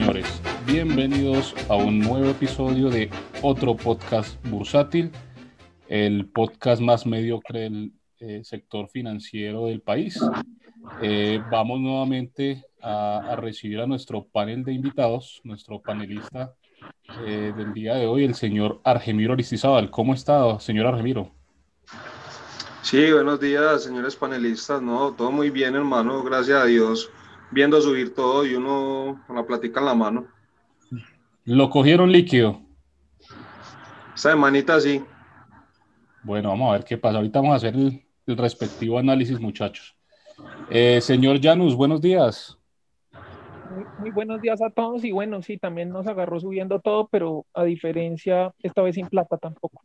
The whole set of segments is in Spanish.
Señores, bienvenidos a un nuevo episodio de otro podcast bursátil, el podcast más mediocre del eh, sector financiero del país. Eh, vamos nuevamente a, recibir a nuestro panel de invitados, nuestro panelista eh, del día de hoy, el señor Argemiro Aristizábal. ¿Cómo está, señor Argemiro? Sí, buenos días, señores panelistas. No, todo muy bien, hermano, gracias a Dios viendo subir todo y uno con la platica en la mano. ¿Lo cogieron líquido? Esta semanita sí. Bueno, vamos a ver qué pasa. Ahorita vamos a hacer el, respectivo análisis, muchachos. Eh, señor Janus, buenos días. Muy, buenos días a todos y bueno, sí, también nos agarró subiendo todo, pero a diferencia, esta vez sin plata tampoco.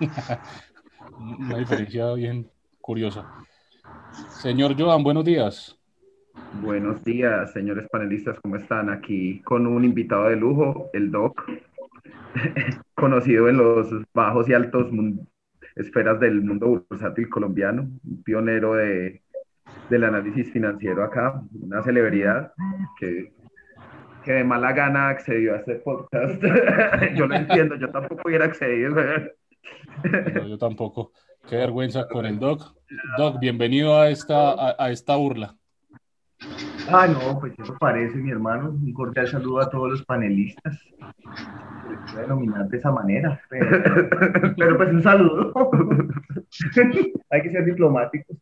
Una diferencia bien curiosa. Señor Joan, buenos días. Buenos días, señores panelistas, ¿cómo están? Aquí con un invitado de lujo, el Doc, conocido en los bajos y altos esferas del mundo bursátil colombiano, un pionero de, del análisis financiero acá, una celebridad que, que de mala gana accedió a este podcast. yo lo entiendo, yo tampoco hubiera accedido. yo tampoco. Qué vergüenza con el Doc. Doc, bienvenido a esta, a esta burla. Ah, no, pues eso parece, mi hermano. Un cordial saludo a todos los panelistas. Se puede denominar de esa manera, pero, pues un saludo. Hay que ser diplomáticos.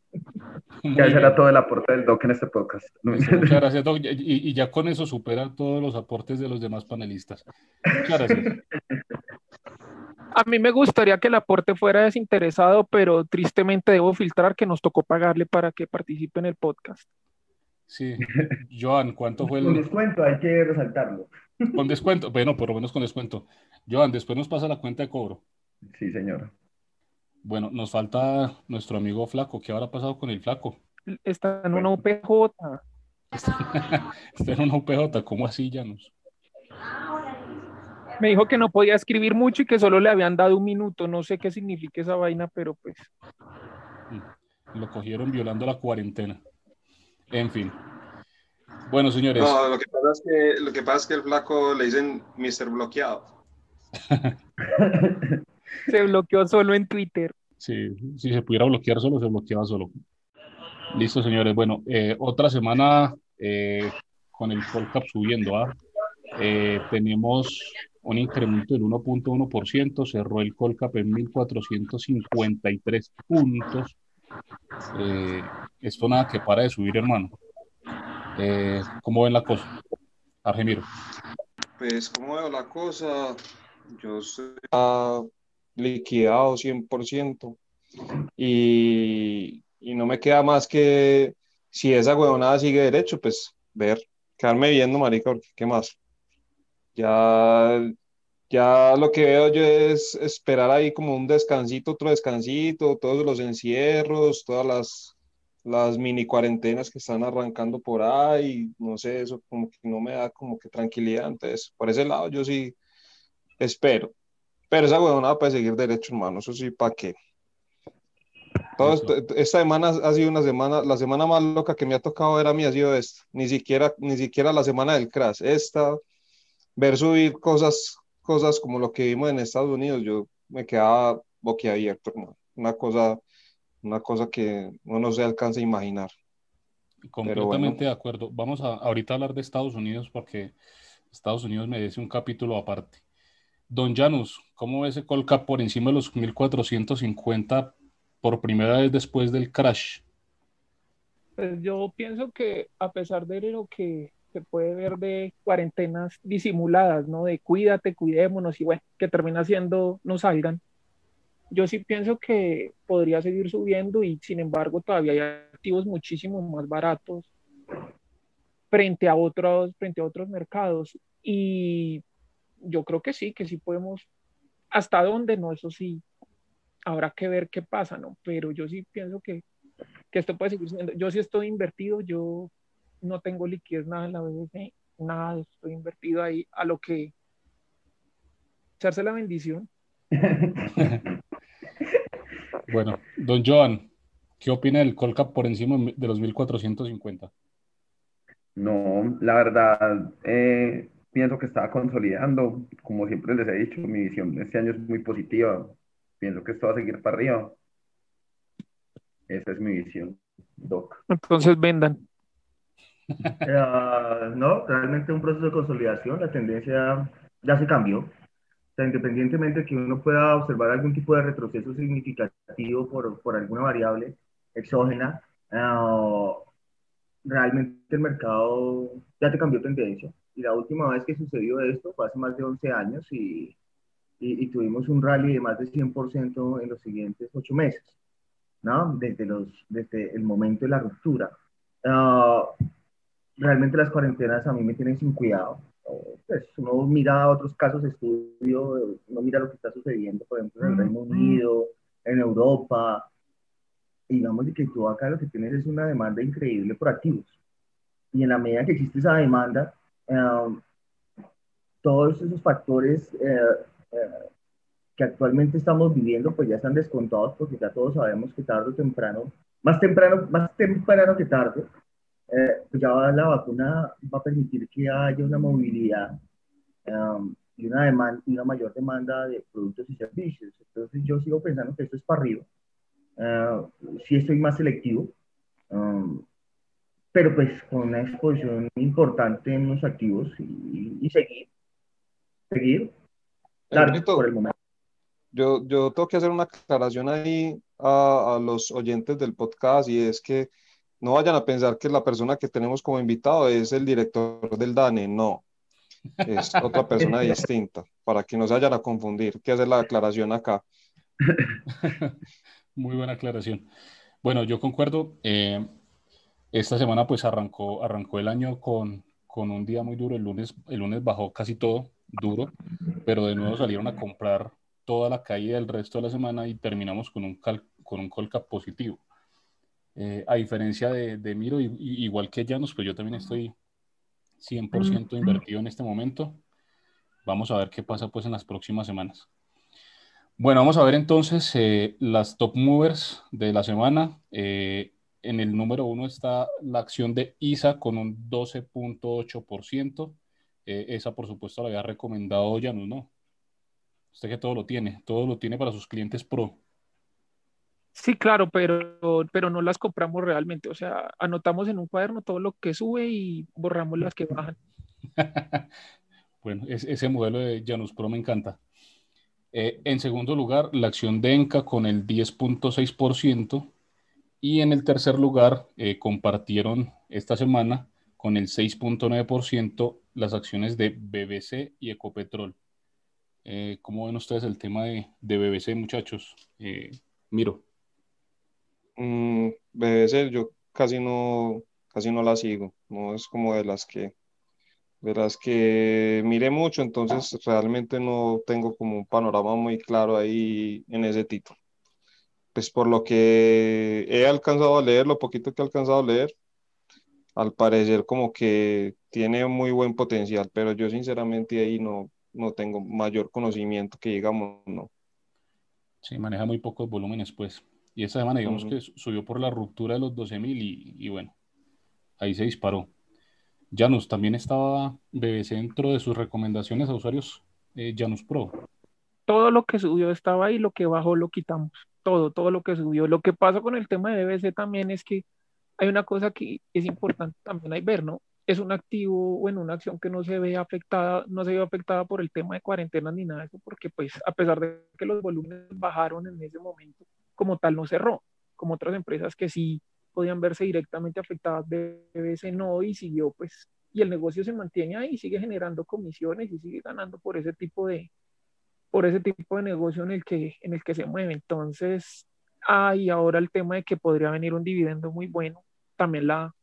Ya será todo el aporte del Doc en este podcast. Muchas gracias, Doc. Y, y, ya con eso supera todos los aportes de los demás panelistas. Muchas gracias. A mí me gustaría que el aporte fuera desinteresado, pero tristemente debo filtrar que nos tocó pagarle para que participe en el podcast. Sí. Joan, ¿cuánto fue el...? Con descuento, hay que resaltarlo. Con descuento, bueno, por lo menos con descuento. Joan, después nos pasa la cuenta de cobro. Sí, señor. Bueno, nos falta nuestro amigo Flaco. ¿Qué habrá pasado con el Flaco? Está en una UPJ. Está en una UPJ, ¿cómo así, Janus? Me dijo que no podía escribir mucho y que solo le habían dado un minuto. No sé qué significa esa vaina, pero pues. Lo cogieron violando la cuarentena. En fin. Bueno, señores. No, lo que pasa es que, lo que, pasa es que el flaco le dicen Mr. Bloqueado. se bloqueó solo en Twitter. Sí, si se pudiera bloquear solo, se bloqueaba solo. Listo, señores. Bueno, eh, otra semana eh, con el Colcap subiendo. ¿ah? Eh, tenemos un incremento del 1.1%, cerró el Colcap en 1.453 puntos. Eh, esto nada que para de subir, hermano. Eh, ¿Cómo ven la cosa? Argemiro. Pues, ¿cómo veo la cosa? Yo estoy liquidado 100% y, y no me queda más que si esa huevonada sigue derecho, pues ver, quedarme viendo, marica, ¿qué más? Ya ya lo que veo yo es esperar ahí como un descansito, otro descansito, todos los encierros, todas las, las mini cuarentenas que están arrancando por ahí, no sé, eso como que no me da como que tranquilidad, entonces por ese lado yo sí espero, pero esa huevonada puede seguir derecho, hermano, eso sí, ¿para qué? Todo esta semana ha sido una semana, la semana más loca que me ha tocado ver a mí ha sido esta, ni siquiera, ni siquiera la semana del crash, esta, ver subir cosas cosas como lo que vimos en Estados Unidos, yo me quedaba boquiabierto, hermano. Una cosa, una cosa que uno no se alcanza a imaginar. Completamente de acuerdo. Vamos a ahorita hablar de Estados Unidos porque Estados Unidos merece un capítulo aparte. Don Janus, ¿cómo ve ese Colcap por encima de los 1450 por primera vez después del crash? Pues yo pienso que a pesar de lo que se puede ver de cuarentenas disimuladas, ¿no? De cuídate, cuidémonos y bueno, que termina siendo no salgan. Yo sí pienso que podría seguir subiendo y sin embargo todavía hay activos muchísimo más baratos frente a otros, frente a otros mercados. Y yo creo que sí, que sí podemos, hasta dónde, no, eso sí, habrá que ver qué pasa, ¿no? Pero yo sí pienso que, que esto puede seguir siendo, yo sí estoy invertido, yo no tengo liquidez nada en la BBC, nada, estoy invertido ahí a lo que echarse la bendición. bueno, don Joan, ¿qué opina del Colcap por encima de los 1450? No, la verdad, eh, pienso que estaba consolidando. Como siempre les he dicho, mi visión este año es muy positiva. Pienso que esto va a seguir para arriba. Esa es mi visión, Doc. Entonces vendan. Eh, no, realmente un proceso de consolidación, la tendencia ya se cambió. O sea, independientemente de que uno pueda observar algún tipo de retroceso significativo por, por alguna variable exógena, eh, realmente el mercado ya te cambió tendencia. Y la última vez que sucedió esto fue hace más de 11 años y, y, tuvimos un rally de más de 100% en los siguientes 8 meses, ¿no? Desde, los, desde el momento de la ruptura. Uh, realmente las cuarentenas a mí me tienen sin cuidado. Pues uno mira otros casos de estudio, uno mira lo que está sucediendo, por ejemplo, en el Reino Unido, en Europa. Y digamos que tú acá lo que tienes es una demanda increíble por activos. Y en la medida que existe esa demanda, um, todos esos factores eh, eh, que actualmente estamos viviendo, pues ya están descontados porque ya todos sabemos que tarde o temprano, más temprano, más temprano que tarde, eh, pues ya la vacuna va a permitir que haya una movilidad um, y, una demanda, y una mayor demanda de productos y servicios. Entonces yo sigo pensando que esto es para arriba. Uh, sí estoy más selectivo, um, pero pues con una exposición importante en los activos y, y seguir, seguir, claro, por el momento. Yo, yo tengo que hacer una aclaración ahí a, a los oyentes del podcast y es que no vayan a pensar que la persona que tenemos como invitado es el director del DANE, no. Es otra persona distinta, para que no se vayan a confundir, que hacer la aclaración acá. Muy buena aclaración. Bueno, yo concuerdo. Eh, esta semana pues arrancó, arrancó el año con, con un día muy duro. El lunes, el lunes bajó casi todo duro, pero de nuevo salieron a comprar toda la caída del resto de la semana y terminamos con un, con un call positivo. Eh, a diferencia de, de Miro, y, igual que Llanos, pues yo también estoy 100% invertido en este momento. Vamos a ver qué pasa pues en las próximas semanas. Bueno, vamos a ver entonces eh, las top movers de la semana. Eh, en el número uno está la acción de ISA con un 12.8%. esa, por supuesto, la había recomendado Llanos, ¿no? Usted que todo lo tiene, todo lo tiene para sus clientes pro. Sí, claro, pero, pero no las compramos realmente. O sea, anotamos en un cuaderno todo lo que sube y borramos las que bajan. bueno, ese modelo de Janus Pro me encanta. Eh, en segundo lugar, la acción de Enca con el 10.6%. Y en el tercer lugar, eh, compartieron esta semana con el 6.9% las acciones de BBC y Ecopetrol. Eh, ¿Cómo ven ustedes el tema de, de BBC, muchachos? Miro. Mm, BBC yo casi no, casi no la sigo, no es como de las que, de las que miré mucho, entonces realmente no tengo como un panorama muy claro ahí en ese título. Pues por lo que he alcanzado a leer, lo poquito que he alcanzado a leer, al parecer como que tiene muy buen potencial, pero yo sinceramente ahí no, no tengo mayor conocimiento que digamos, no. Sí, maneja muy pocos volúmenes, pues. Y esa semana, digamos que subió por la ruptura de los 12.000 y, y bueno, ahí se disparó. Janus, también estaba BBC dentro de sus recomendaciones a usuarios eh, Janus Pro. Todo lo que subió estaba ahí, lo que bajó lo quitamos. Todo, todo lo que subió. Lo que pasa con el tema de BBC también es que hay una cosa que es importante también hay ver, ¿no? Es un activo o en una acción que no se ve afectada, no se ve afectada por el tema de cuarentena ni nada de eso, porque pues a pesar de que los volúmenes bajaron en ese momento, como tal no cerró, como otras empresas que sí podían verse directamente afectadas, BBC no y siguió pues, y el negocio se mantiene ahí, sigue generando comisiones y sigue ganando por ese tipo de, por ese tipo de negocio en el que, en el que se mueve. Entonces, hay ahora el tema de que podría venir un dividendo muy bueno, también la,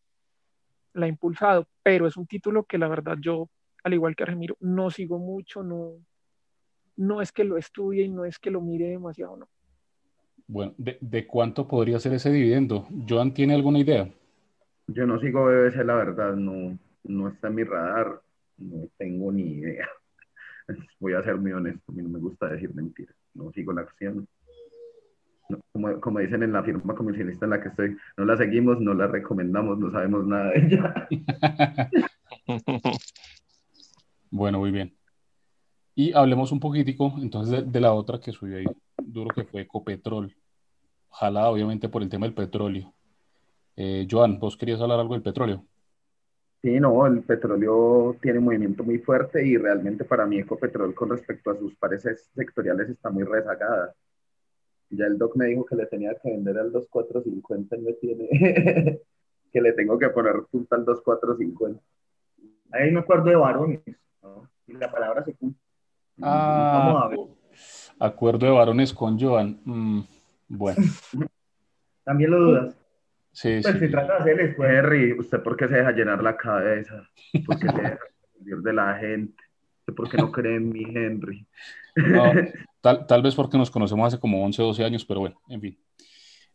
la ha impulsado, pero es un título que la verdad yo, al igual que Remiro, no sigo mucho, no, no es que lo estudie y no es que lo mire demasiado, no. Bueno, ¿de, cuánto podría ser ese dividendo? ¿Joan tiene alguna idea? Yo no sigo BBC, la verdad, no, no está en mi radar, no tengo ni idea. Voy a ser muy honesto, a mí no me gusta decir mentiras, no sigo la acción. como, como, dicen en la firma comisionista en la que estoy, no la seguimos, no la recomendamos, no sabemos nada de ella. bueno, muy bien. Y hablemos un poquitico entonces de, la otra que subió ahí duro, que fue Ecopetrol. Ojalá, obviamente, por el tema del petróleo. Eh, Joan, ¿vos querías hablar algo del petróleo? Sí, no, el petróleo tiene un movimiento muy fuerte y realmente para mí Ecopetrol con respecto a sus pares sectoriales está muy rezagada. Ya el doc me dijo que le tenía que vender al 2.450 y me tiene que le tengo que poner punta al 2.450. Ahí me acuerdo de varones, ¿no? Y la palabra se cumple. Ah, Vamos a ver. Acuerdo de varones con Joan. Mm, bueno. También lo dudas. Sí, pues sí. se trata de hacerles, pues. Henry, ¿usted por qué se deja llenar la cabeza? ¿Por qué se deja de la gente? ¿Usted por qué no cree en mi Henry? No, tal, tal, vez porque nos conocemos hace como 11 o 12 años, pero bueno, en fin.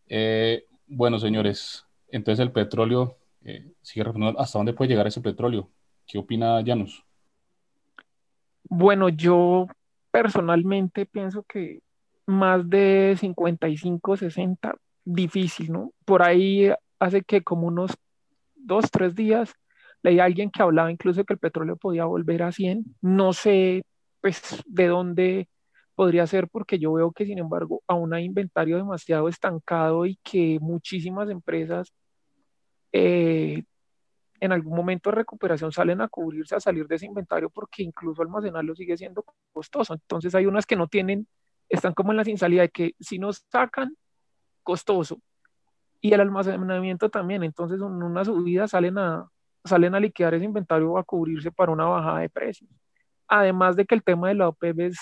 Eh, bueno, señores, entonces el petróleo eh, sigue ¿Hasta dónde puede llegar ese petróleo? ¿Qué opina Janus? Bueno, yo personalmente pienso que más de 55, 60, difícil, ¿no? Por ahí hace que como unos dos, tres días leí a alguien que hablaba incluso que el petróleo podía volver a 100. No sé, pues, de dónde podría ser, porque yo veo que, sin embargo, aún hay inventario demasiado estancado y que muchísimas empresas eh, en algún momento de recuperación salen a cubrirse, a salir de ese inventario, porque incluso almacenarlo sigue siendo costoso. Entonces hay unas que no tienen, están como en la sin salida de que si nos sacan, costoso. Y el almacenamiento también. Entonces en una subida salen a, salen a liquidar ese inventario a cubrirse para una bajada de precios. Además de que el tema de la OPEP es,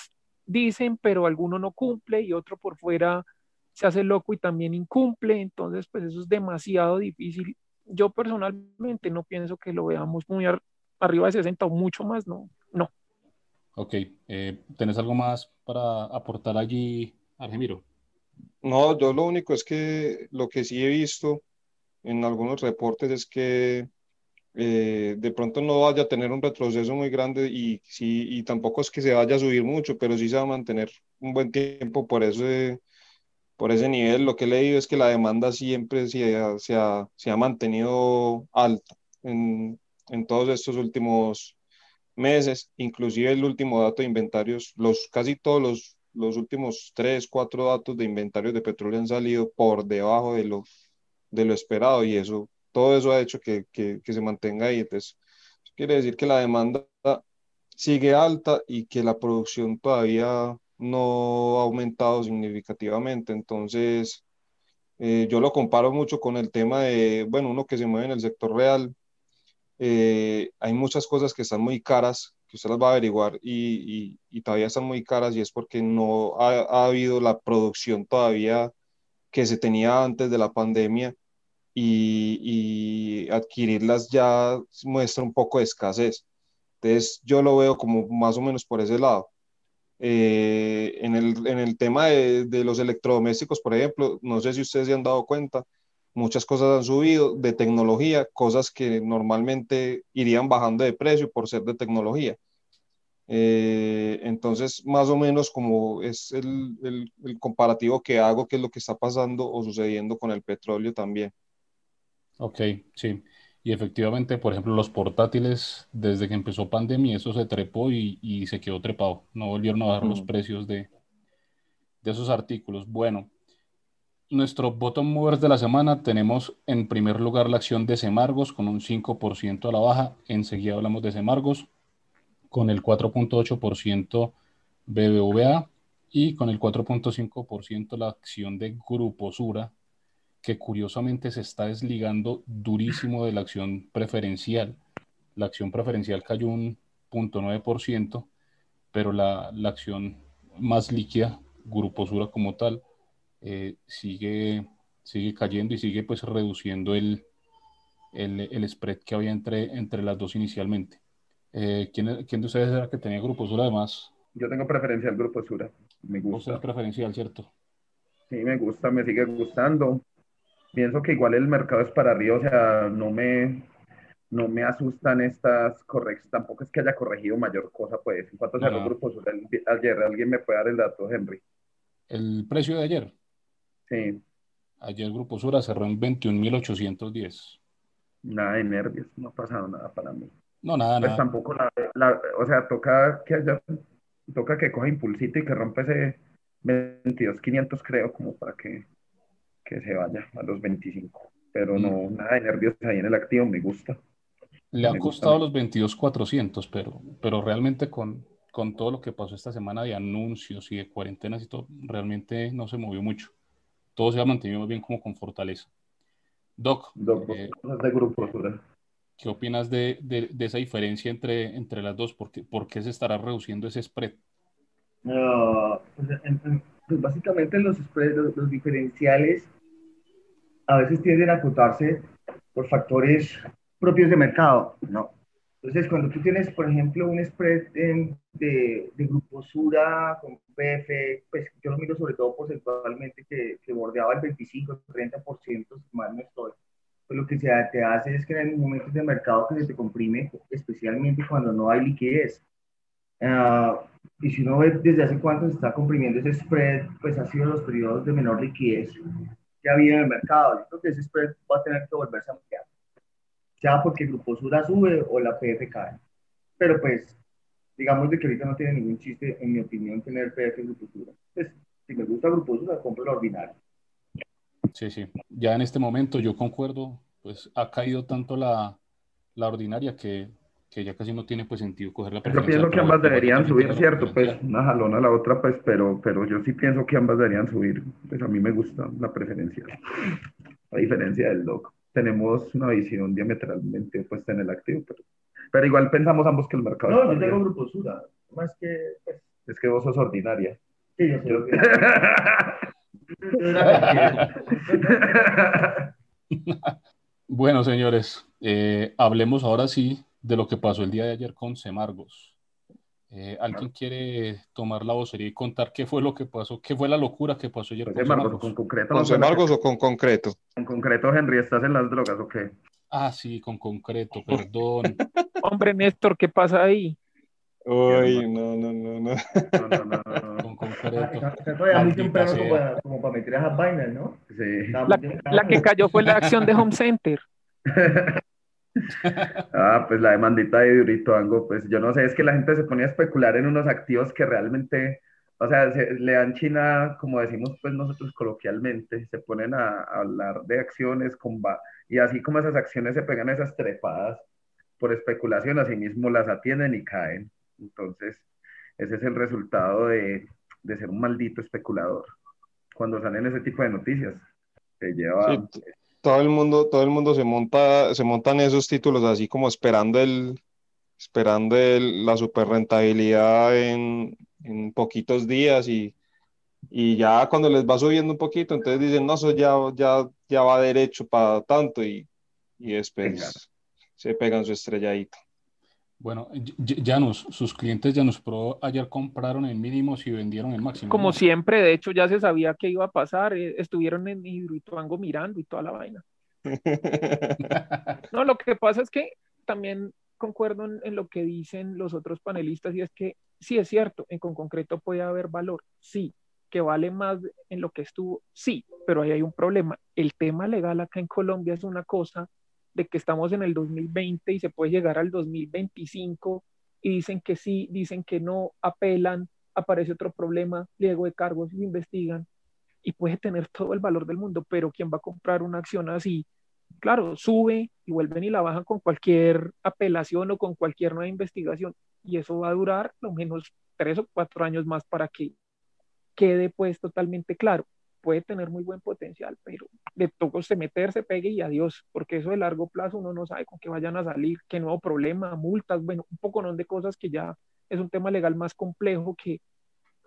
dicen, pero alguno no cumple y otro por fuera se hace loco y también incumple. Entonces, pues eso es demasiado difícil yo personalmente no pienso que lo veamos muy arriba de 60 o mucho más, no, no. Ok, eh, ¿tenés algo más para aportar allí, Argemiro? No, yo lo único es que lo que sí he visto en algunos reportes es que eh, de pronto no vaya a tener un retroceso muy grande y, sí, y tampoco es que se vaya a subir mucho, pero sí se va a mantener un buen tiempo por eso por ese nivel. Lo que he leído es que la demanda siempre se ha, se ha, se ha mantenido alta en, en, todos estos últimos meses, inclusive el último dato de inventarios, los, casi todos los, los últimos tres, cuatro datos de inventarios de petróleo han salido por debajo de lo, de lo esperado y eso, todo eso ha hecho que, que, que se mantenga ahí. Entonces, quiere decir que la demanda sigue alta y que la producción todavía no ha aumentado significativamente. Entonces, eh, yo lo comparo mucho con el tema de, bueno, uno que se mueve en el sector real. Eh, hay muchas cosas que están muy caras, que usted las va a averiguar y, y, todavía están muy caras y es porque no ha, ha, habido la producción todavía que se tenía antes de la pandemia y, y adquirirlas ya muestra un poco de escasez. Entonces, yo lo veo como más o menos por ese lado. Eh, en, el, en, el, tema de, de, los electrodomésticos, por ejemplo, no sé si ustedes se han dado cuenta, muchas cosas han subido de tecnología, cosas que normalmente irían bajando de precio por ser de tecnología. Eh, entonces, más o menos como es el, el, el, comparativo que hago, qué es lo que está pasando o sucediendo con el petróleo también. Ok, sí. Y efectivamente, por ejemplo, los portátiles, desde que empezó pandemia, eso se trepó y, y se quedó trepado. No volvieron a bajar mm. los precios de, de esos artículos. Bueno, nuestro bottom movers de la semana tenemos en primer lugar la acción de Semargos con un 5% a la baja. Enseguida hablamos de Semargos con el 4.8% BBVA y con el 4.5% la acción de Grupo Sura que curiosamente se está desligando durísimo de la acción preferencial. La acción preferencial cayó un 0.9%, pero la, la, acción más líquida, Grupo Sura como tal, eh, sigue, sigue cayendo y sigue pues reduciendo el, el, el, spread que había entre, entre las dos inicialmente. Eh, ¿quién, ¿quién, de ustedes era que tenía Grupo Sura además? Yo tengo preferencial Grupo Sura. Me gusta. es preferencial, ¿cierto? Sí, me gusta, me sigue gustando pienso que igual el mercado es para arriba, o sea, no me, no me asustan estas correcciones, tampoco es que haya corregido mayor cosa, pues, en cuanto a los grupos, ayer, ¿alguien me puede dar el dato, Henry? ¿El precio de ayer? Sí, Ayer Grupo Sura cerró en 21.810. nada de nervios, no ha pasado nada para mí. No, nada, Pues nada. tampoco la, la- o sea, toca que haya, toca que coja impulsito y que rompa ese 22.500 creo, como para que, que se vaya a los 25. Pero no, nada de nervios ahí en el activo, me gusta. Le ha Me gusta costado los 22.400, pero, pero realmente con, con todo lo que pasó esta semana de anuncios y de cuarentenas y todo, realmente no se movió mucho. Todo se ha mantenido bien como con fortaleza. Doc, Dos eh, de grupo. ¿qué opinas de, de- de esa diferencia entre, entre las dos? ¿Por qué, por qué se estará reduciendo ese spread? Ah, pues, en- en- pues, básicamente los, spreads, los, los diferenciales a veces tienden a acotarse por factores propios de mercado, ¿no? Entonces, cuando tú tienes, por ejemplo, un spread en- de, de Grupo Sura con PF, pues yo lo miro sobre todo porcentualmente que, que bordeaba el 25-30%, si mal no estoy. Pues lo que se te hace es que en momentos de mercado que se te comprime, especialmente cuando no hay liquidez. Ah, y si uno ve desde hace cuánto se está comprimiendo ese spread, pues ha sido los periodos de menor liquidez que ha habido en el mercado. Yo creo que ese spread va a tener que volverse a ampliar, sea porque el Grupo Sura sube o la PF cae. Pero pues, digamos de que ahorita no tiene ningún chiste, en mi opinión, tener PF en Grupo Sura. Pues, si me gusta Grupo Sura, compro la ordinaria. Sí, sí. Ya en este momento yo concuerdo, pues ha caído tanto la, la ordinaria que, que ya casi no tiene pues sentido coger la Yo pienso que ambas deberían subir, ¿cierto? Pues una jalona a la otra, pues, pero, pero yo sí pienso que ambas deberían subir. Pues a mí me gusta la preferencia. A diferencia del doc. Tenemos una visión diametralmente opuesta en el activo, pero, pero igual pensamos ambos que el mercado No, yo tengo bien. Grupo Sura. Más que, pues, Es que vos sos ordinaria. sí, yo soy Yo- ordinaria. Bueno, señores, eh, hablemos ahora sí de lo que pasó el día de ayer con Semargos. Eh, ¿alguien quiere tomar la vocería y contar qué fue lo que pasó? ¿Qué fue la locura que pasó ayer Pues, con Semargos? con concreto, ¿Con Semargos o con concreto? En concreto, Henry, ¿estás en las drogas o qué? Ah, sí, con concreto, perdón. Hombre, Néstor, ¿qué pasa ahí? Uy, no, no, no, no. No, no, no, no, no. Con concreto. Muy temprano como para, como para meter esas vainas, ¿no? Sí. La, que cayó fue la acción de Home Center. Ah, pues la demandita de Durituango, pues yo no sé, es que la gente se pone a especular en unos activos que realmente, o sea, se- le dan China, como decimos pues nosotros coloquialmente, se ponen a, a hablar de acciones con ba- y así como esas acciones se pegan esas trepadas por especulación, así mismo las atienden y caen. Entonces, ese es el resultado de, de ser un maldito especulador. Cuando salen ese tipo de noticias, te lleva... Sí, todo el mundo, todo el mundo se monta, se montan esos títulos así como esperando el, esperando el- la super rentabilidad en, en poquitos días y, y ya cuando les va subiendo un poquito, entonces dicen, no, eso ya, ya, ya va derecho para tanto y, y después Venga. se pegan su estrelladito. Bueno, Janus, sus clientes Janus Pro ayer compraron en mínimos y vendieron en máximos. Como siempre, de hecho, ya se sabía que iba a pasar. eh, Estuvieron en Hidroituango mirando y toda la vaina. No, lo que pasa es que también concuerdo en, en lo que dicen los otros panelistas y es que sí es cierto, en con concreto puede haber valor, sí, que vale más en lo que estuvo, sí, pero ahí hay un problema. El tema legal acá en Colombia es una cosa de que estamos en el 2020 y se puede llegar al 2025 y dicen que sí, dicen que no, apelan, aparece otro problema, pliego de cargos, investigan y puede tener todo el valor del mundo, pero ¿quién va a comprar una acción así? Claro, sube y vuelven y la bajan con cualquier apelación o con cualquier nueva investigación y eso va a durar lo menos tres o cuatro años más para que quede pues totalmente claro. Puede tener muy buen potencial, pero de todo se meterse, pegue y adiós, porque eso de largo plazo uno no sabe con qué vayan a salir, qué nuevo problema, multas, bueno, un poco de cosas que ya es un tema legal más complejo que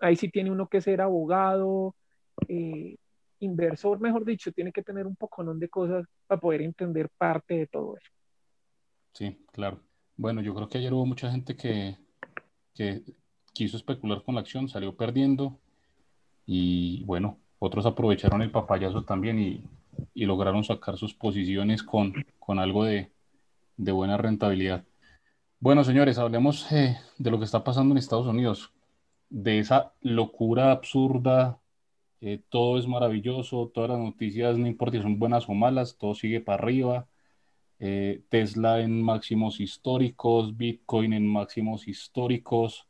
ahí sí tiene uno que ser abogado, eh, inversor, mejor dicho, tiene que tener un poco de cosas para poder entender parte de todo eso. Sí, claro. Bueno, yo creo que ayer hubo mucha gente que, que quiso especular con la acción, salió perdiendo y bueno, otros aprovecharon el papayazo también y, y lograron sacar sus posiciones con, con algo de, de buena rentabilidad. Bueno, señores, hablemos eh, de lo que está pasando en Estados Unidos, de esa locura absurda eh, todo es maravilloso, todas las noticias, no importa si son buenas o malas, todo sigue para arriba. Eh, Tesla en máximos históricos, Bitcoin en máximos históricos.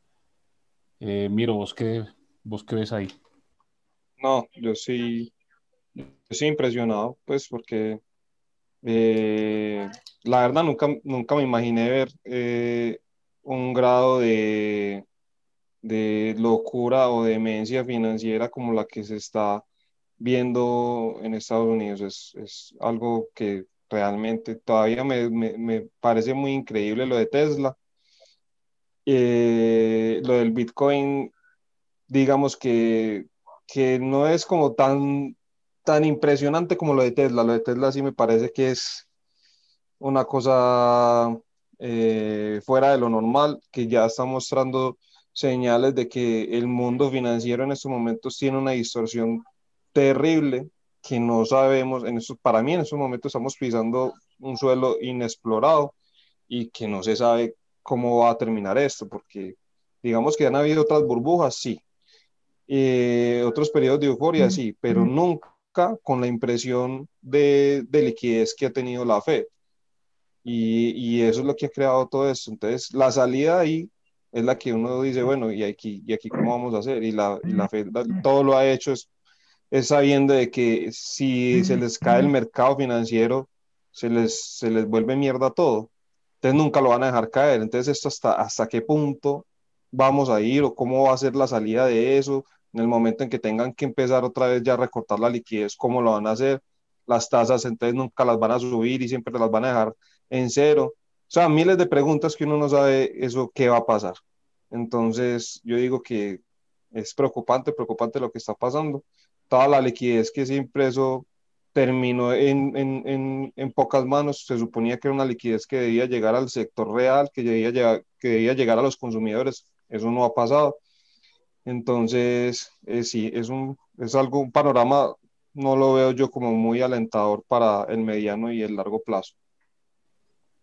Miro, ¿vos qué, ¿vos qué ves ahí? No, yo sí, yo sí impresionado, pues porque eh, la verdad nunca, nunca me imaginé ver eh, un grado de, de locura o demencia financiera como la que se está viendo en Estados Unidos. Es, es algo que realmente todavía me, me, me, parece muy increíble lo de Tesla. Eh, lo del Bitcoin, digamos que, que no es como tan, tan impresionante como lo de Tesla. Lo de Tesla sí me parece que es una cosa eh, fuera de lo normal, que ya está mostrando señales de que el mundo financiero en estos momentos tiene una distorsión terrible que no sabemos, en estos, para mí en estos momentos estamos pisando un suelo inexplorado y que no se sabe cómo va a terminar esto, porque digamos que han habido otras burbujas, sí, eh, otros periodos de euforia, sí, pero nunca con la impresión de, de liquidez que ha tenido la Fed. Y, y, eso es lo que ha creado todo esto. Entonces, la salida ahí es la que uno dice, bueno, ¿y aquí, y aquí cómo vamos a hacer? Y la, y la Fed todo lo ha hecho es, es sabiendo de que si se les cae el mercado financiero, se les, se les vuelve mierda todo. Entonces nunca lo van a dejar caer. Entonces esto hasta, hasta qué punto vamos a ir o cómo va a ser la salida de eso en el momento en que tengan que empezar otra vez ya a recortar la liquidez, cómo lo van a hacer. Las tasas entonces nunca las van a subir y siempre las van a dejar en cero. O sea, miles de preguntas que uno no sabe eso qué va a pasar. Entonces, yo digo que es preocupante, preocupante lo que está pasando. Toda la liquidez que se impreso terminó en, en, en, en, pocas manos. Se suponía que era una liquidez que debía llegar al sector real, que debía, llegar, que debía llegar a los consumidores. Eso no ha pasado. Entonces, eh, sí, es, un, es algo, un panorama, no lo veo yo como muy alentador para el mediano y el largo plazo.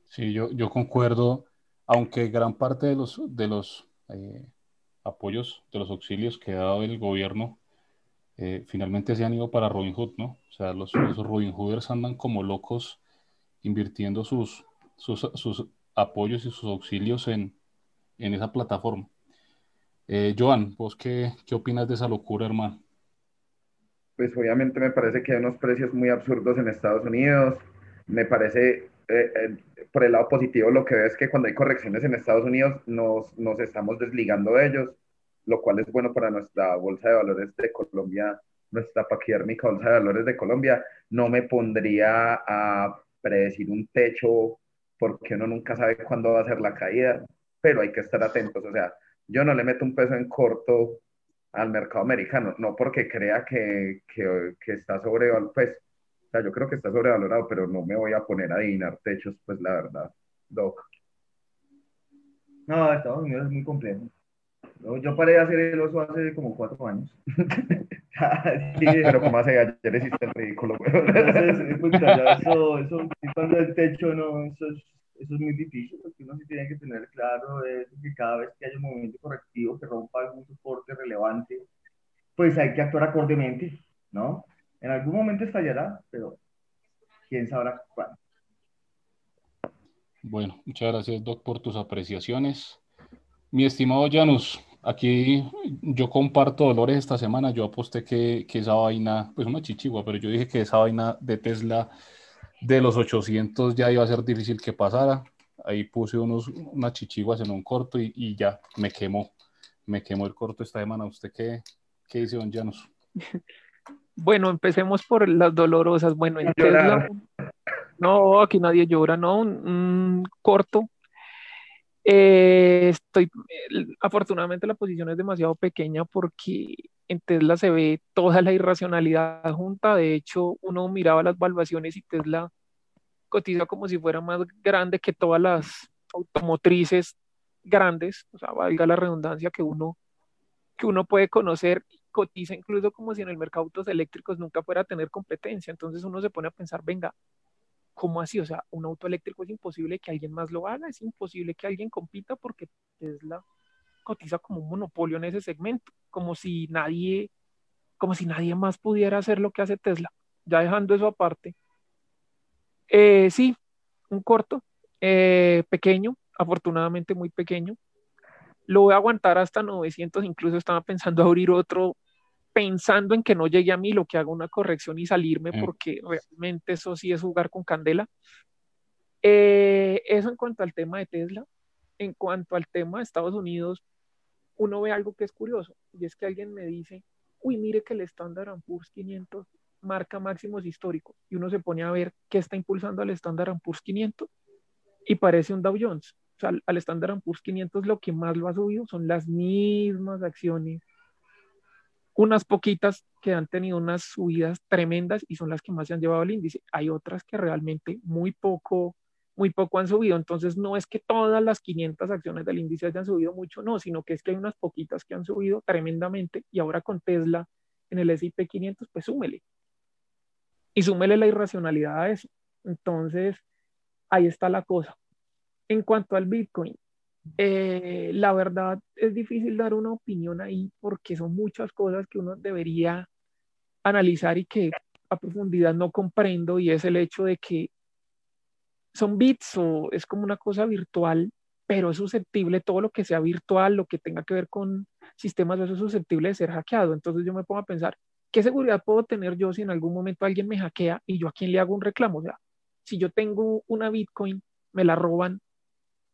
Sí, yo, yo concuerdo, aunque gran parte de los, de los eh, apoyos, de los auxilios que ha dado el gobierno, eh, finalmente se han ido para Robin Hood, ¿no? O sea, los, los Robin Hooders andan como locos invirtiendo sus, sus, sus apoyos y sus auxilios en, en esa plataforma. Eh, Joan, ¿vos qué, qué opinas de esa locura, hermano? Pues obviamente me parece que hay unos precios muy absurdos en Estados Unidos. Me parece, eh, eh, por el lado positivo, lo que veo es que cuando hay correcciones en Estados Unidos nos, nos estamos desligando de ellos, lo cual es bueno para nuestra bolsa de valores de Colombia, nuestra paquiérmica bolsa de valores de Colombia. No me pondría a predecir un techo porque uno nunca sabe cuándo va a ser la caída, pero hay que estar atentos. O sea, yo no le meto un peso en corto al mercado americano, no porque crea que, que, que está sobrevalorado, pues, o sea, yo creo que está sobrevalorado, pero no me voy a poner a adivinar techos, pues la verdad, Doc. No, Estados Unidos es muy complejo. Yo paré de hacer el oso hace como cuatro años. sí, pero como hace ayer hiciste el ridículo, Entonces, pues, eso, eso, cuando el techo no, eso es eso es muy difícil porque uno sí tiene que tener claro de que cada vez que haya un movimiento correctivo que rompa algún soporte relevante, pues hay que actuar acordemente, ¿no? En algún momento estallará, pero quién sabrá cuándo. Bueno, muchas gracias, Doc, por tus apreciaciones. Mi estimado Janus, aquí yo comparto dolores esta semana. Yo aposté que, que esa vaina, pues una chichigua, pero yo dije que esa vaina de Tesla de los 800 ya iba a ser difícil que pasara. Ahí puse unos, unas chichiguas en un corto y, y ya me quemó. Me quemó el corto esta semana. ¿Usted qué, qué dice, don Llanos? Bueno, empecemos por las dolorosas. Bueno, en Tesla, no, aquí nadie llora, ¿no? Un, un corto. Eh, estoy, afortunadamente la posición es demasiado pequeña porque en Tesla se ve toda la irracionalidad junta. De hecho, uno miraba las valuaciones y Tesla cotiza como si fuera más grande que todas las automotrices grandes, o sea, valga la redundancia que uno, que uno puede conocer, cotiza incluso como si en el mercado de autos eléctricos nunca fuera a tener competencia. Entonces uno se pone a pensar, venga, ¿cómo así? O sea, un auto eléctrico es imposible que alguien más lo haga, es imposible que alguien compita porque Tesla cotiza como un monopolio en ese segmento, como si nadie como si nadie más pudiera hacer lo que hace Tesla. Ya dejando eso aparte. Eh, sí, un corto, eh, pequeño, afortunadamente muy pequeño. Lo voy a aguantar hasta 900, incluso estaba pensando abrir otro, pensando en que no llegue a mí, lo que haga una corrección y salirme, mm. porque realmente eso sí es jugar con candela. Eh, eso en cuanto al tema de Tesla. En cuanto al tema de Estados Unidos, uno ve algo que es curioso, y es que alguien me dice, uy, mire que el Standard Poor's 500 marca máximos históricos, y uno se pone a ver qué está impulsando al Standard Poor's 500, y parece un Dow Jones. O sea, al Standard Poor's 500 lo que más lo ha subido son las mismas acciones, unas poquitas que han tenido unas subidas tremendas y son las que más se han llevado al índice. Hay otras que realmente muy poco, muy poco han subido. Entonces no es que todas las 500 acciones del índice hayan subido mucho, no, sino que es que hay unas poquitas que han subido tremendamente y ahora con Tesla en el S&P 500, pues súmele. Y súmele la irracionalidad a eso. Entonces, ahí está la cosa. En cuanto al Bitcoin, eh, la verdad es difícil dar una opinión ahí porque son muchas cosas que uno debería analizar y que a profundidad no comprendo y es el hecho de que son bits o es como una cosa virtual, pero es susceptible, todo lo que sea virtual, lo que tenga que ver con sistemas, eso es susceptible de ser hackeado. Entonces yo me pongo a pensar, ¿qué seguridad puedo tener yo si en algún momento alguien me hackea y yo a quién le hago un reclamo? O sea, si yo tengo una Bitcoin, me la roban,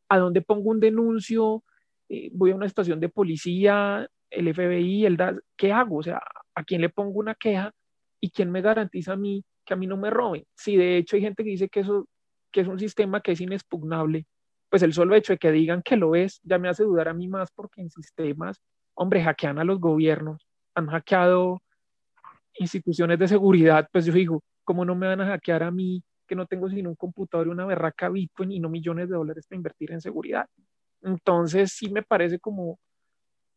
¿a dónde pongo un denuncio? Eh, voy a una estación de policía, el FBI, el DAS, ¿qué hago? O sea, ¿a quién le pongo una queja? ¿Y quién me garantiza a mí que a mí no me roben? Si de hecho hay gente que dice que eso que es un sistema que es inexpugnable, pues el solo hecho de que digan que lo es ya me hace dudar a mí más porque en sistemas, hombre, hackean a los gobiernos, han hackeado instituciones de seguridad, pues yo digo, ¿cómo no me van a hackear a mí que no tengo sino un computador y una berraca Bitcoin y no millones de dólares para invertir en seguridad? Entonces sí me parece como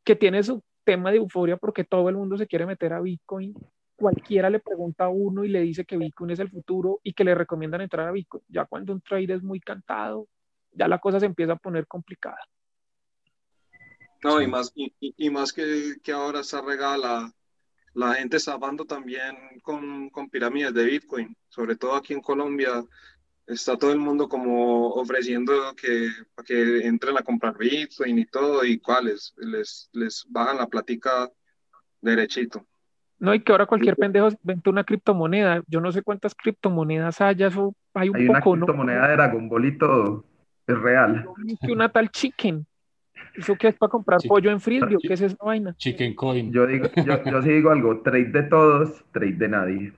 que tiene su tema de euforia porque todo el mundo se quiere meter a Bitcoin cualquiera le pregunta a uno y le dice que Bitcoin es el futuro y que le recomiendan entrar a Bitcoin. Ya cuando un trade es muy cantado, ya la cosa se empieza a poner complicada. No, y más, y, más que, que, ahora está regada la, la gente hablando también con, con, pirámides de Bitcoin, sobre todo aquí en Colombia. Está todo el mundo como ofreciendo que, que entren a comprar Bitcoin y todo, y cuáles, les, les bajan la plática derechito. No, y que ahora cualquier pendejo vende una criptomoneda. Yo no sé cuántas criptomonedas haya, eso hay un hay una criptomoneda de Dragon Ball y todo. Es real. una tal chicken. ¿Eso qué es para comprar pollo en frisbee? ¿Qué es esa vaina? Chicken coin. Yo, digo, yo, yo sí digo algo, trade de todos, trade de nadie.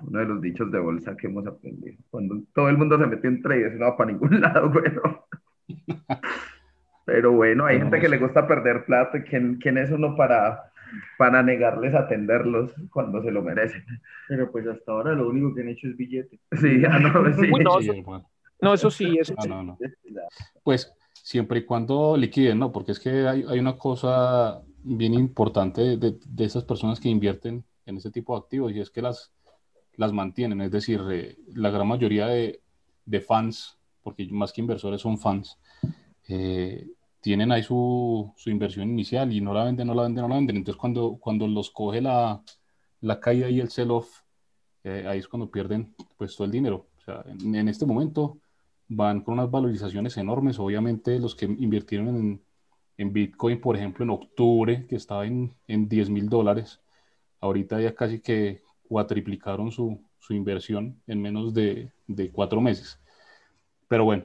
Uno de los dichos de bolsa que hemos aprendido. Cuando todo el mundo se metió en trade, eso no va para ningún lado, bueno. Pero bueno, hay gente que le gusta perder plata. ¿Quién, quién es uno para, para negarles atenderlos cuando se lo merecen. Pero pues hasta ahora lo único que han hecho es billete. Sí, ah, no, sí. no, eso sí, eso sí. No, no, pues siempre y cuando liquiden, ¿no? Porque es que hay, hay una cosa bien importante de, de, esas personas que invierten en ese tipo de activos y es que las, las mantienen. Es decir, eh, la gran mayoría de, de, fans, porque más que inversores son fans, eh, tienen ahí su, su, inversión inicial y no la venden, no la venden, no la venden. Entonces cuando, cuando los coge la, la caída y el sell-off, eh, ahí es cuando pierden pues todo el dinero. O sea, en, en, este momento van con unas valorizaciones enormes. Obviamente los que invirtieron en, en Bitcoin, por ejemplo, en octubre, que estaba en, en 10 mil dólares, ahorita ya casi que cuatriplicaron su, su inversión en menos de, de cuatro meses. Pero bueno,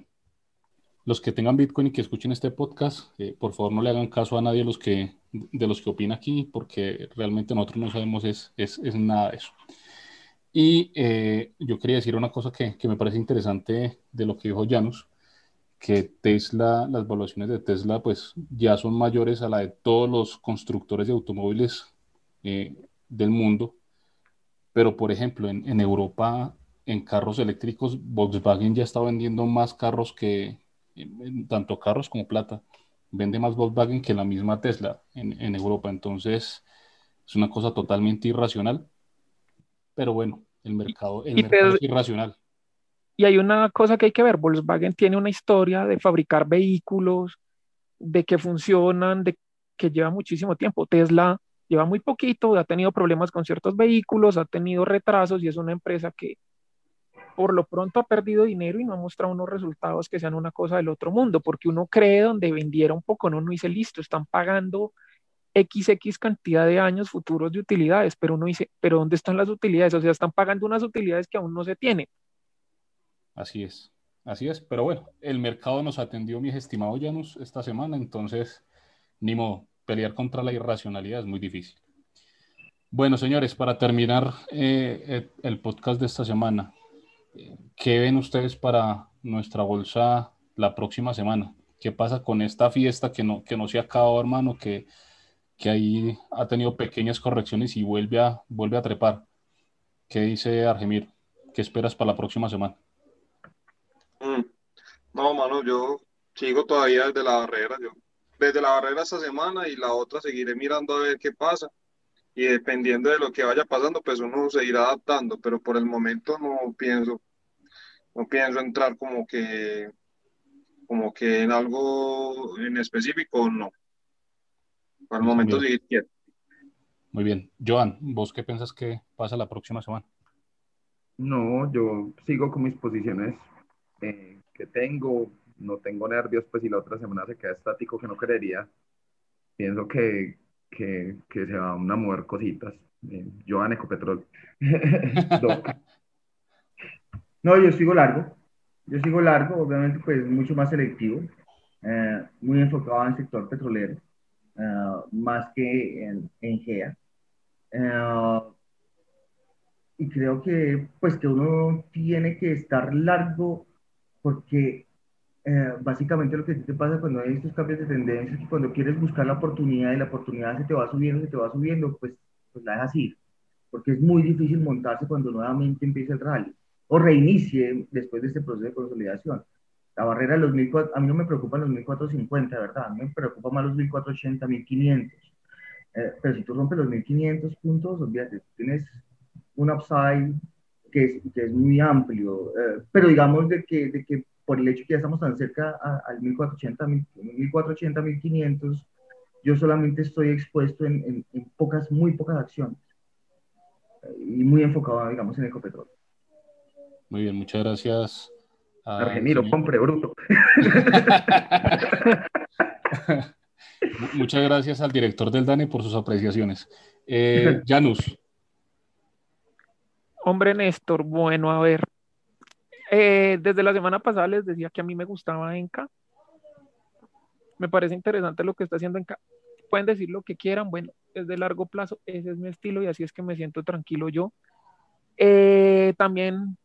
los que tengan Bitcoin y que escuchen este podcast, eh, por favor no le hagan caso a nadie de los que, de los que opina aquí, porque realmente nosotros no sabemos es, es, es nada de eso. Y eh, yo quería decir una cosa que, que, me parece interesante de lo que dijo Janus, que Tesla, las evaluaciones de Tesla, pues ya son mayores a la de todos los constructores de automóviles eh, del mundo. Pero, por ejemplo, en, en Europa, en carros eléctricos, Volkswagen ya está vendiendo más carros que, tanto carros como plata. Vende más Volkswagen que la misma Tesla en, en Europa. Entonces, es una cosa totalmente irracional. Pero bueno, el mercado, el mercado es irracional. Y hay una cosa que hay que ver, Volkswagen tiene una historia de fabricar vehículos, de que funcionan, de que lleva muchísimo tiempo. Tesla lleva muy poquito, ha tenido problemas con ciertos vehículos, ha tenido retrasos y es una empresa que por lo pronto ha perdido dinero y no ha mostrado unos resultados que sean una cosa del otro mundo, porque uno cree donde vendiera un poco, no, no dice listo, están pagando XX cantidad de años futuros de utilidades, pero uno dice, pero ¿dónde están las utilidades? O sea, están pagando unas utilidades que aún no se tienen. Así es, así es, pero bueno, el mercado nos atendió, mis estimados Janus, esta semana, entonces, ni modo, pelear contra la irracionalidad es muy difícil. Bueno, señores, para terminar eh, el podcast de esta semana, ¿qué ven ustedes para nuestra bolsa la próxima semana? ¿Qué pasa con esta fiesta que no, que no se hermano? Que, que ahí ha tenido pequeñas correcciones y vuelve a, vuelve a trepar. ¿Qué dice Argemir? ¿Qué esperas para la próxima semana? Mm. No, mano, yo sigo todavía desde la barrera. Yo, desde la barrera esta semana y la otra seguiré mirando a ver qué pasa. Y dependiendo de lo que vaya pasando, pues uno se irá adaptando. Pero por el momento no pienso, no pienso entrar como que, como que en algo en específico, no. Por el momento seguir quieto. Muy bien. Joan, ¿vos qué piensas que pasa la próxima semana? No, yo sigo con mis posiciones eh, que tengo. No tengo nervios, pues si la otra semana se queda estático, que no creería. Pienso que, que, que se van a mover cositas. Eh, Joan Ecopetrol. no, yo sigo largo. Yo sigo largo, obviamente, pues mucho más selectivo. Eh, muy enfocado en el sector petrolero. Eh, más que en, GEA. Eh, y creo que, pues, que uno tiene que estar largo porque básicamente lo que te pasa cuando hay estos cambios de tendencia es que cuando quieres buscar la oportunidad y la oportunidad se te va subiendo, se te va subiendo, pues, pues la dejas ir. Porque es muy difícil montarse cuando nuevamente empieza el rally o reinicie después de este proceso de consolidación. La barrera de los 1400, a mí no me preocupan los 1450, ¿verdad? A mí me preocupa más los 1480, 1500. Eh, pero si tú rompes los 1500 puntos, olvídate, tienes un upside que es, que es muy amplio. Eh, pero digamos de que, de que por el hecho que ya estamos tan cerca al 1480, 1480, 1500, yo solamente estoy expuesto en, en, pocas, muy pocas acciones. Eh, y muy enfocado, digamos, en Ecopetrol. Muy bien, muchas gracias Argemiro, compre bruto. Muchas gracias al director del DANE por sus apreciaciones. Eh, Janus. Hombre, Néstor, bueno, a ver. Eh, desde la semana pasada les decía que a mí me gustaba Enca. Me parece interesante lo que está haciendo Enca. Pueden decir lo que quieran, bueno, es de largo plazo, ese es mi estilo y así es que me siento tranquilo yo. Eh, también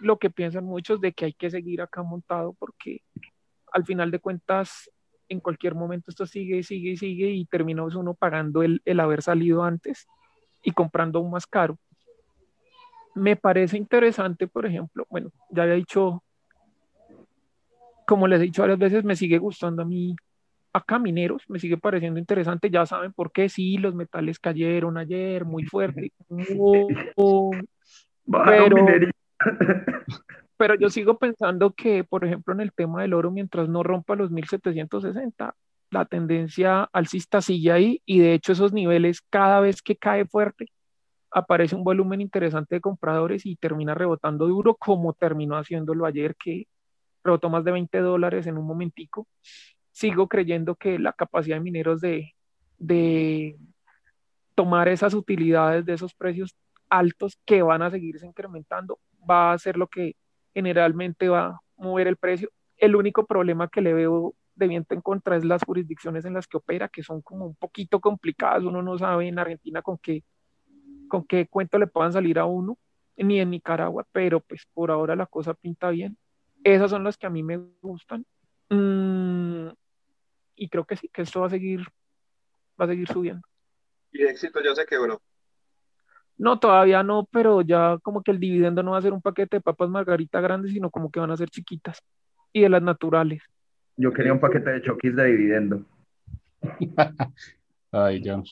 lo que piensan muchos de que hay que seguir acá montado porque al final de cuentas en cualquier momento esto sigue, sigue y sigue y termina uno pagando el, el haber salido antes y comprando aún más caro. Me parece interesante, por ejemplo, bueno, ya había dicho, como les he dicho varias veces, me sigue gustando a mí acá mineros, me sigue pareciendo interesante, ya saben por qué, sí, los metales cayeron ayer muy fuerte, pero, pero yo sigo pensando que, por ejemplo, en el tema del oro, mientras no rompa los 1760, la tendencia alcista sigue ahí y de hecho esos niveles cada vez que cae fuerte aparece un volumen interesante de compradores y termina rebotando duro como terminó haciéndolo ayer que rebotó más de 20 dólares en un momentico. Sigo creyendo que la capacidad de mineros de, de tomar esas utilidades de esos precios altos que van a seguirse incrementando va a ser lo que generalmente va a mover el precio. El único problema que le veo de viento en contra es las jurisdicciones en las que opera, que son como un poquito complicadas. Uno no sabe en Argentina con qué, con qué cuento le puedan salir a uno, ni en Nicaragua, pero pues por ahora la cosa pinta bien. Esas son las que a mí me gustan. Mm, y creo que sí, que esto va a seguir, va a seguir subiendo. Y éxito ya se quebró. No, todavía no, pero ya como que el dividendo no va a ser un paquete de papas margarita grandes, sino como que van a ser chiquitas y de las naturales. Yo quería un paquete de choquis de dividendo. Ay, ya.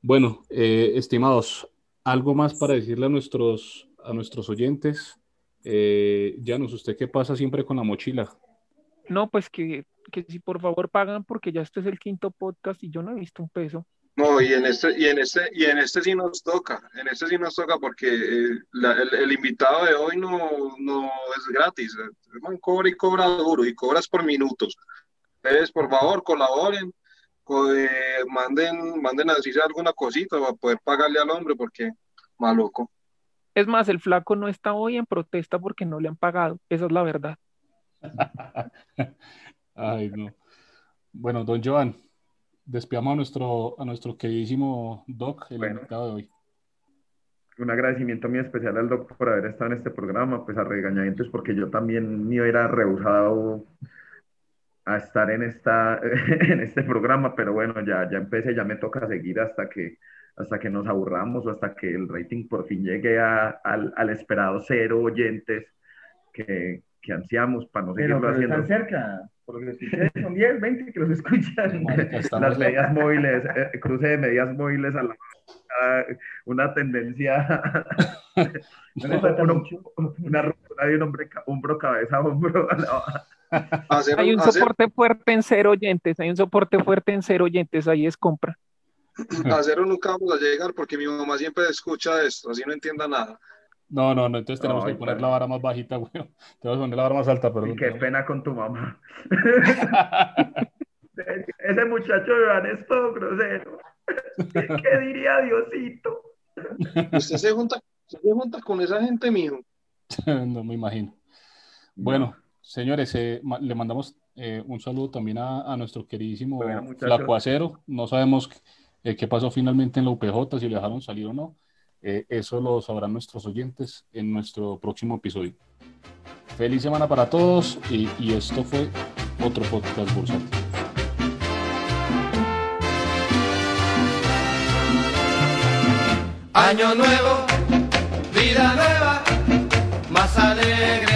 Bueno, eh, estimados, algo más para decirle a nuestros, a nuestros oyentes. Eh, Janus, ¿usted qué pasa siempre con la mochila? No, pues que, que si por favor pagan, porque ya este es el quinto podcast y yo no he visto un peso. No, y en este, y en este, y en este sí nos toca, en este sí nos toca porque eh, la- el, el invitado de hoy no, no es gratis, el man cobra y cobra duro y cobras por minutos. Entonces, por favor, colaboren, co- eh, manden, manden a decirse alguna cosita para poder pagarle al hombre porque maluco. Es más, el flaco no está hoy en protesta porque no le han pagado. Esa es la verdad. Ay, no. Bueno, don Joan, despidamos a nuestro, a nuestro queridísimo Doc, el Bueno. invitado de hoy. Un agradecimiento muy especial al doc por haber estado en este programa, pues a regañadientes, porque yo también me hubiera rehusado a estar en, esta, en este programa, pero bueno, ya, ya empecé, ya me toca seguir hasta que, hasta que nos aburramos o hasta que el rating por fin llegue a- al, al esperado cero oyentes que, que ansiamos para no Pero, seguirlo pero haciendo. están cerca, por lo que escuché, son 10, 20 que los escuchan. Las medias móviles, eh, cruce de medias móviles a la a una tendencia, uno- una ruptura de un hombre, hombro, cabeza, hombro. a la- Hacer, Hay un hacer- soporte fuerte en cero oyentes, hay un soporte fuerte en cero oyentes, ahí es compra. a cero nunca vamos a llegar porque mi mamá siempre escucha esto, así no entienda nada. No, no, no, entonces tenemos Ay, que poner la vara más bajita, güey. Tenemos que poner la vara más alta, Y perdón. qué pena con tu mamá. Ese muchacho de Iván es todo grosero. ¿Qué diría Diosito? Usted se junta, usted se junta con esa gente, mijo. No me imagino. Bueno, señores, eh, le mandamos eh, un saludo también a, a nuestro queridísimo Bueno, muchachos. Flaco Acero. No sabemos eh, qué pasó finalmente en la UPJ, si le dejaron salir o no. Eh, eso lo sabrán nuestros oyentes en nuestro próximo episodio. Feliz semana para todos y, y esto fue otro podcast bursátil. Año nuevo, vida nueva, más alegre